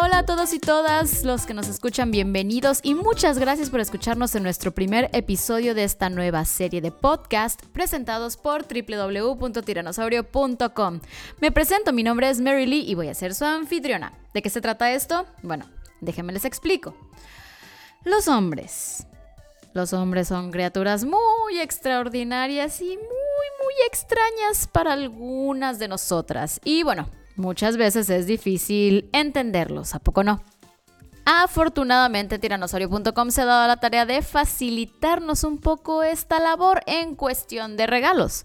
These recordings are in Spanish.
Hola, a todos y todas los que nos escuchan, bienvenidos y muchas gracias por escucharnos en nuestro primer episodio de esta nueva serie de podcast presentados por www.tiranosaurio.com. Me presento, mi nombre es Mary Lee y voy a ser su anfitriona. ¿De qué se trata esto? Bueno, déjenme les explico. Los hombres. Los hombres son criaturas muy extraordinarias y muy, muy extrañas para algunas de nosotras. Y bueno, Muchas veces es difícil entenderlos, ¿a poco no? Afortunadamente, tiranosaurio.com se ha dado la tarea de facilitarnos un poco esta labor en cuestión de regalos.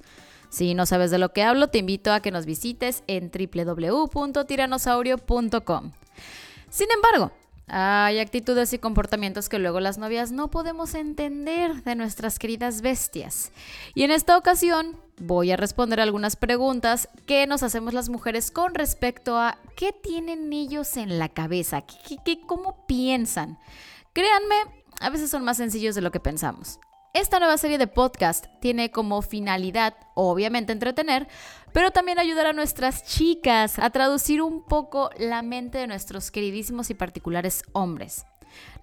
Si no sabes de lo que hablo, te invito a que nos visites en www.tiranosaurio.com. Sin embargo, hay actitudes y comportamientos que luego las novias no podemos entender de nuestras queridas bestias. Y en esta ocasión voy a responder algunas preguntas que nos hacemos las mujeres con respecto a qué tienen ellos en la cabeza, qué, cómo piensan. Créanme, a veces son más sencillos de lo que pensamos. Esta nueva serie de podcast tiene como finalidad, obviamente, entretener, pero también ayudar a nuestras chicas a traducir un poco la mente de nuestros queridísimos y particulares hombres.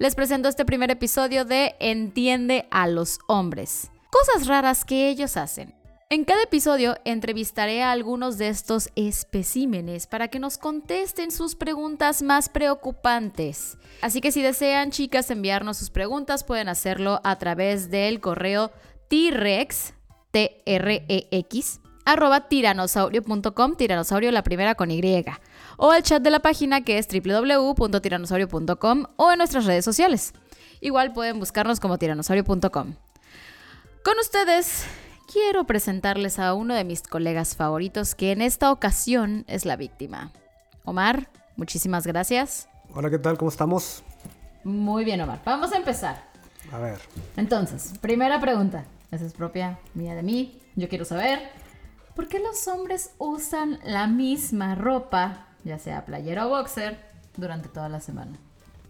Les presento este primer episodio de Entiende a los hombres. Cosas raras que ellos hacen. En cada episodio entrevistaré a algunos de estos especímenes para que nos contesten sus preguntas más preocupantes. Así que si desean, chicas, enviarnos sus preguntas, pueden hacerlo a través del correo T-Rex, T-R-E-X, arroba tiranosaurio.com, tiranosaurio la primera con Y, o al chat de la página que es www.tiranosaurio.com o en nuestras redes sociales. Igual pueden buscarnos como tiranosaurio.com. Con ustedes, quiero presentarles a uno de mis colegas favoritos que en esta ocasión es la víctima. Omar, muchísimas gracias. Hola, ¿qué tal? ¿Cómo estamos? Muy bien, Omar. Vamos a empezar. A ver. Entonces, primera pregunta. Esa es propia mía de mí. Yo quiero saber, ¿por qué los hombres usan la misma ropa, ya sea playera o boxer, durante toda la semana?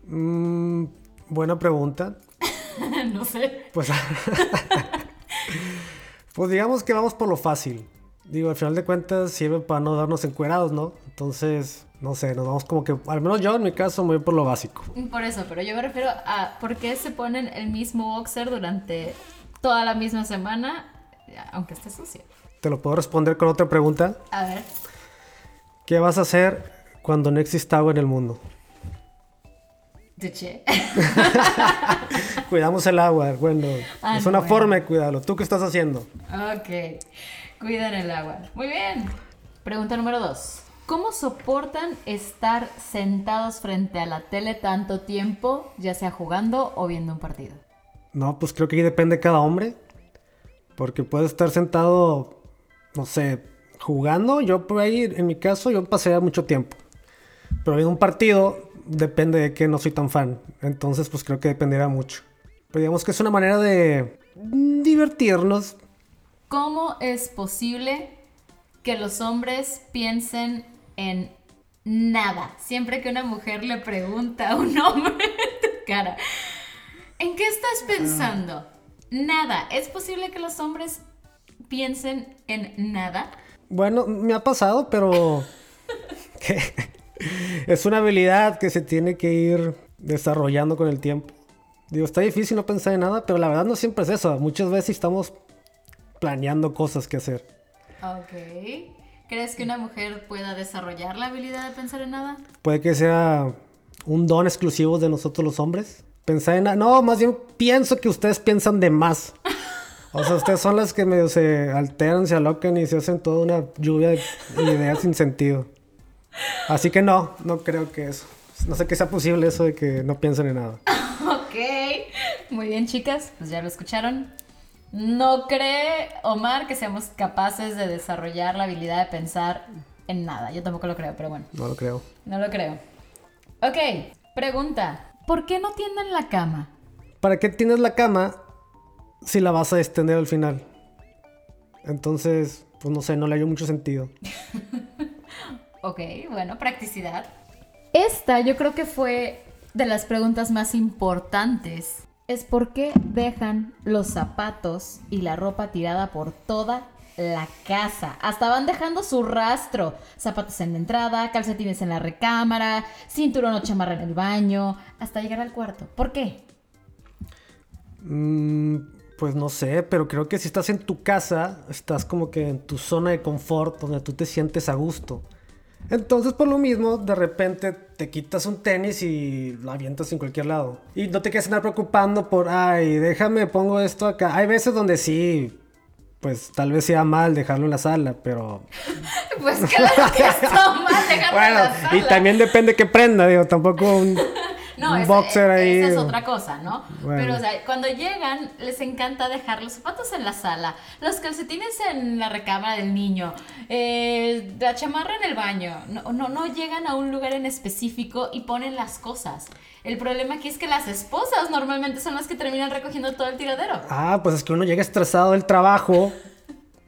Mm, buena pregunta. no sé. Pues Pues digamos que vamos por lo fácil. Digo, al final de cuentas sirve para no darnos encuerados, ¿no? Entonces, no sé, nos vamos como que, al menos yo en mi caso, me voy por lo básico. Por eso, pero yo me refiero a por qué se ponen el mismo boxer durante toda la misma semana, aunque esté sucio. ¿Te lo puedo responder con otra pregunta? A ver. ¿Qué vas a hacer cuando no exista agua en el mundo? Cuidamos el agua, bueno. Ah, es una forma de cuidarlo. ¿Tú qué estás haciendo? Ok, cuidan el agua. Muy bien. Pregunta número dos. ¿Cómo soportan estar sentados frente a la tele tanto tiempo, ya sea jugando o viendo un partido? No, pues creo que ahí depende de cada hombre. Porque puede estar sentado, no sé, jugando. Yo por ahí, en mi caso, yo pasaría mucho tiempo. Pero en un partido, depende de que no soy tan fan. Entonces, pues creo que dependerá mucho. Pero digamos que es una manera de divertirnos. ¿Cómo es posible que los hombres piensen en nada? Siempre que una mujer le pregunta a un hombre tu cara, ¿en qué estás pensando? Nada. ¿Es posible que los hombres piensen en nada? Bueno, me ha pasado, pero... es una habilidad que se tiene que ir desarrollando con el tiempo. Digo, está difícil no pensar en nada, pero la verdad no siempre es eso. Muchas veces estamos planeando cosas que hacer. Ok. ¿Crees que una mujer pueda desarrollar la habilidad de pensar en nada? Puede que sea un don exclusivo de nosotros los hombres. Pensar en nada. No, más bien pienso que ustedes piensan de más. O sea, ustedes son las que medio se alteran, se alocan y se hacen toda una lluvia de ideas sin sentido. Así que no, no creo que eso. No sé que sea posible eso de que no piensen en nada. ok. Muy bien, chicas. Pues ya lo escucharon. No cree Omar que seamos capaces de desarrollar la habilidad de pensar en nada. Yo tampoco lo creo, pero bueno. No lo creo. No lo creo. Ok, pregunta. ¿Por qué no tienden la cama? ¿Para qué tienes la cama si la vas a extender al final? Entonces, pues no sé, no le hallo mucho sentido. Ok, bueno, practicidad. Esta yo creo que fue de las preguntas más importantes es por qué dejan los zapatos y la ropa tirada por toda la casa. Hasta van dejando su rastro. Zapatos en la entrada, calcetines en la recámara, cinturón o chamarra en el baño, hasta llegar al cuarto. ¿Por qué? Mm, pues no sé, pero creo que si estás en tu casa, estás como que en tu zona de confort, donde tú te sientes a gusto. Entonces, por lo mismo, de repente te quitas un tenis y lo avientas en cualquier lado. Y no te quedas andar preocupando por, ay, déjame, pongo esto acá. Hay veces donde sí, pues tal vez sea mal dejarlo en la sala, pero... pues claro que está mal dejarlo en la sala. Y también depende qué prenda, digo, tampoco un... No, un esa, boxer ahí. esa es otra cosa, ¿no? Bueno. Pero, o sea, cuando llegan, les encanta dejar los zapatos en la sala, los calcetines en la recámara del niño, eh, la chamarra en el baño. No, no, no llegan a un lugar en específico y ponen las cosas. El problema aquí es que las esposas normalmente son las que terminan recogiendo todo el tiradero. Ah, pues es que uno llega estresado del trabajo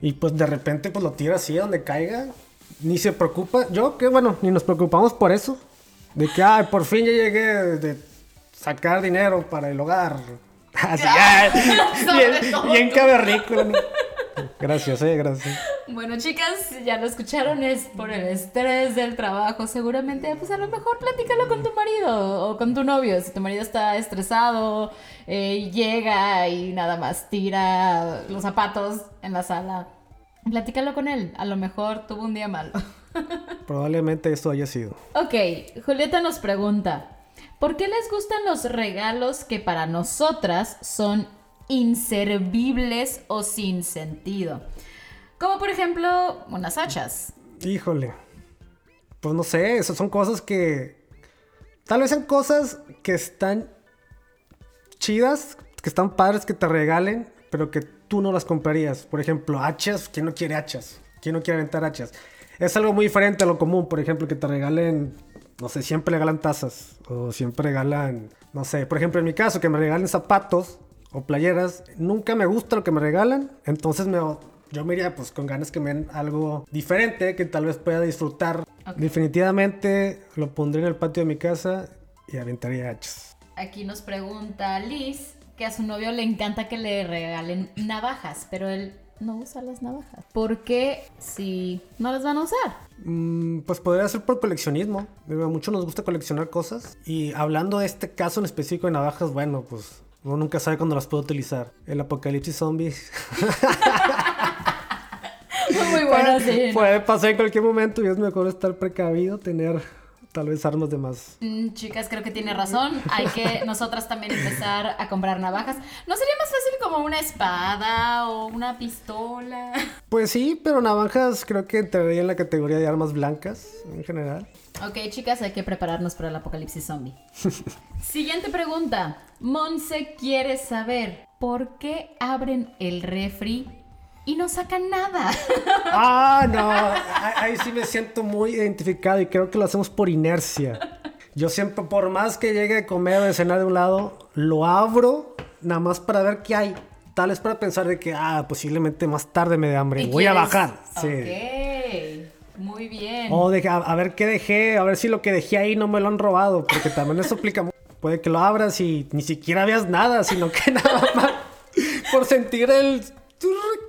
y pues de repente pues lo tira así a donde caiga. Ni se preocupa. Yo que bueno, ni nos preocupamos por eso. De que, ay, por fin ya llegué de sacar dinero para el hogar. Así, ya. Bien, todo bien tú. cavernícola, ¿no? Gracias, eh, gracias. Bueno, chicas, ya lo escucharon, es por el estrés del trabajo. Seguramente, pues a lo mejor platícalo con tu marido o con tu novio. Si tu marido está estresado, eh, llega y nada más tira los zapatos en la sala. Platícalo con él. A lo mejor tuvo un día malo. Probablemente eso haya sido. Ok, Julieta nos pregunta, ¿por qué les gustan los regalos que para nosotras son inservibles o sin sentido? Como por ejemplo unas hachas. Híjole. Pues no sé, esas son cosas que. Tal vez sean cosas que están chidas, que están padres que te regalen, pero que tú no las comprarías. Por ejemplo, hachas, ¿quién no quiere hachas? ¿Quién no quiere aventar hachas? Es algo muy diferente a lo común, por ejemplo, que te regalen, no sé, siempre regalan tazas, o siempre regalan, no sé, por ejemplo, en mi caso, que me regalen zapatos o playeras, nunca me gusta lo que me regalan, entonces me, yo me iría pues con ganas que me den algo diferente, que tal vez pueda disfrutar. Definitivamente lo pondré en el patio de mi casa y aventaría hachas. Aquí nos pregunta Liz que a su novio le encanta que le regalen navajas, pero él no usa las navajas. ¿Por qué si no las van a usar? Mm, pues podría ser por coleccionismo. Muchos nos gusta coleccionar cosas. Y hablando de este caso en específico de navajas, bueno, pues uno nunca sabe cuándo las puede utilizar. El apocalipsis zombie Muy bueno, sí. ¿no? puede pasar en cualquier momento y es mejor estar precavido, tener tal vez armas de más. Mm, Chicas, creo que tiene razón. Hay que nosotras también empezar a comprar navajas. ¿No sería más fácil como una espada o una pistola? Pues sí, pero navajas creo que entraría en la categoría de armas blancas en general. Ok, chicas, hay que prepararnos para el apocalipsis zombie. Siguiente pregunta. Monse quiere saber por qué abren el refri y no sacan nada. Ah, no, ahí sí me siento muy identificado y creo que lo hacemos por inercia. Yo siempre, por más que llegue a comer o de cenar de un lado, lo abro nada más para ver qué hay. Tal vez para pensar de que, ah, posiblemente más tarde me dé hambre. ¿Y Voy a bajar. Sí. Ok, muy bien. O de, a, a ver qué dejé, a ver si lo que dejé ahí no me lo han robado, porque también eso aplica. Puede que lo abras y ni siquiera veas nada, sino que nada más por sentir el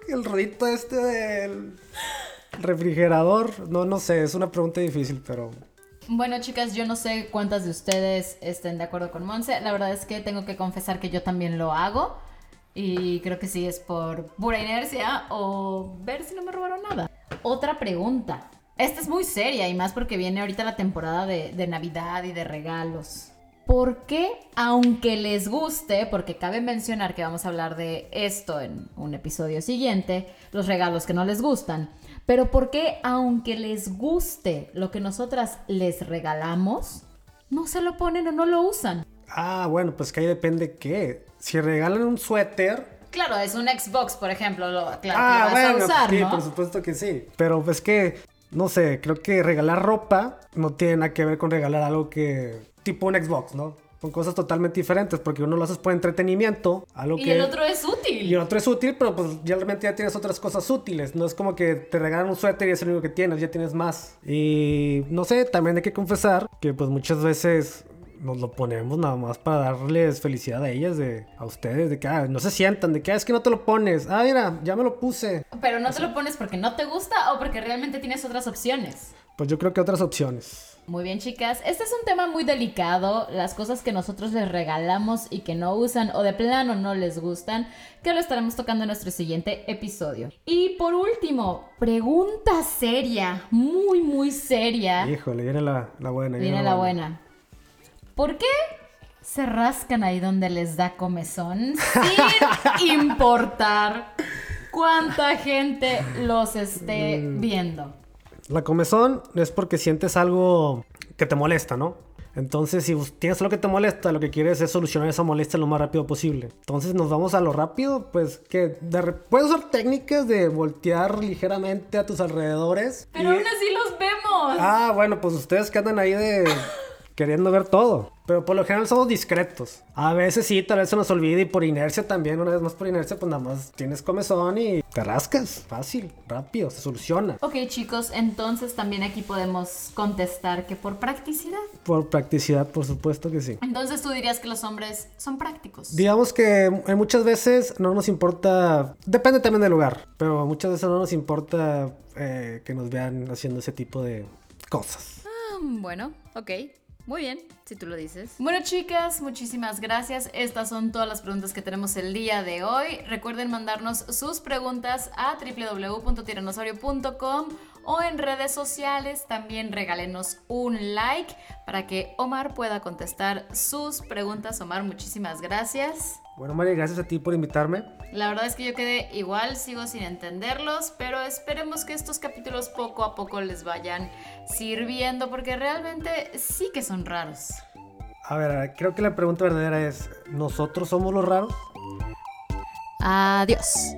el ruidito este del refrigerador. No, no sé, es una pregunta difícil, pero Bueno, chicas, yo no sé cuántas de ustedes estén de acuerdo con Monse. La verdad es que tengo que confesar que yo también lo hago. Y creo que sí es por pura inercia o ver si no me robaron nada. Otra pregunta. Esta es muy seria y más porque viene ahorita la temporada de, de Navidad y de regalos. ¿Por qué, aunque les guste, porque cabe mencionar que vamos a hablar de esto en un episodio siguiente, los regalos que no les gustan, pero por qué, aunque les guste lo que nosotras les regalamos, no se lo ponen o no lo usan? Ah, bueno, pues que ahí depende qué. Si regalan un suéter. Claro, es un Xbox, por ejemplo, lo, claro, ah, lo vas bueno, a usar, sí, ¿no? por supuesto que sí. Pero pues que, no sé, creo que regalar ropa no tiene nada que ver con regalar algo que. Tipo un Xbox, ¿no? Son cosas totalmente diferentes porque uno lo haces por entretenimiento, algo Y que. el otro es útil. Y el otro es útil, pero pues ya realmente ya tienes otras cosas útiles. No es como que te regalan un suéter y es el único que tienes, ya tienes más. Y no sé, también hay que confesar que pues muchas veces nos lo ponemos nada más para darles felicidad a ellas, de, a ustedes, de que ah, no se sientan, de que ah, es que no te lo pones. Ah, mira, ya me lo puse. Pero no te lo pones porque no te gusta o porque realmente tienes otras opciones. Pues yo creo que otras opciones. Muy bien, chicas. Este es un tema muy delicado. Las cosas que nosotros les regalamos y que no usan o de plano no les gustan, que lo estaremos tocando en nuestro siguiente episodio. Y por último, pregunta seria, muy, muy seria. Híjole, viene la, la buena. Viene la buena. ¿Por qué se rascan ahí donde les da comezón sin importar cuánta gente los esté viendo? La comezón es porque sientes algo que te molesta, ¿no? Entonces, si tienes algo que te molesta, lo que quieres es solucionar esa molestia lo más rápido posible. Entonces, nos vamos a lo rápido, pues que de puedes usar técnicas de voltear ligeramente a tus alrededores. Pero y- aún así los vemos. Ah, bueno, pues ustedes que andan ahí de queriendo ver todo. Pero por lo general somos discretos. A veces sí, tal vez se nos olvide y por inercia también, una vez más por inercia, pues nada más tienes comezón y te rascas. Fácil, rápido, se soluciona. Ok chicos, entonces también aquí podemos contestar que por practicidad. Por practicidad, por supuesto que sí. Entonces tú dirías que los hombres son prácticos. Digamos que eh, muchas veces no nos importa, depende también del lugar, pero muchas veces no nos importa eh, que nos vean haciendo ese tipo de cosas. Ah, bueno, ok. Muy bien, si tú lo dices. Bueno, chicas, muchísimas gracias. Estas son todas las preguntas que tenemos el día de hoy. Recuerden mandarnos sus preguntas a www.tiranosaurio.com o en redes sociales. También regálenos un like para que Omar pueda contestar sus preguntas. Omar, muchísimas gracias. Bueno, María, gracias a ti por invitarme. La verdad es que yo quedé igual, sigo sin entenderlos, pero esperemos que estos capítulos poco a poco les vayan sirviendo porque realmente sí que son raros. A ver, creo que la pregunta verdadera es, ¿nosotros somos los raros? Adiós.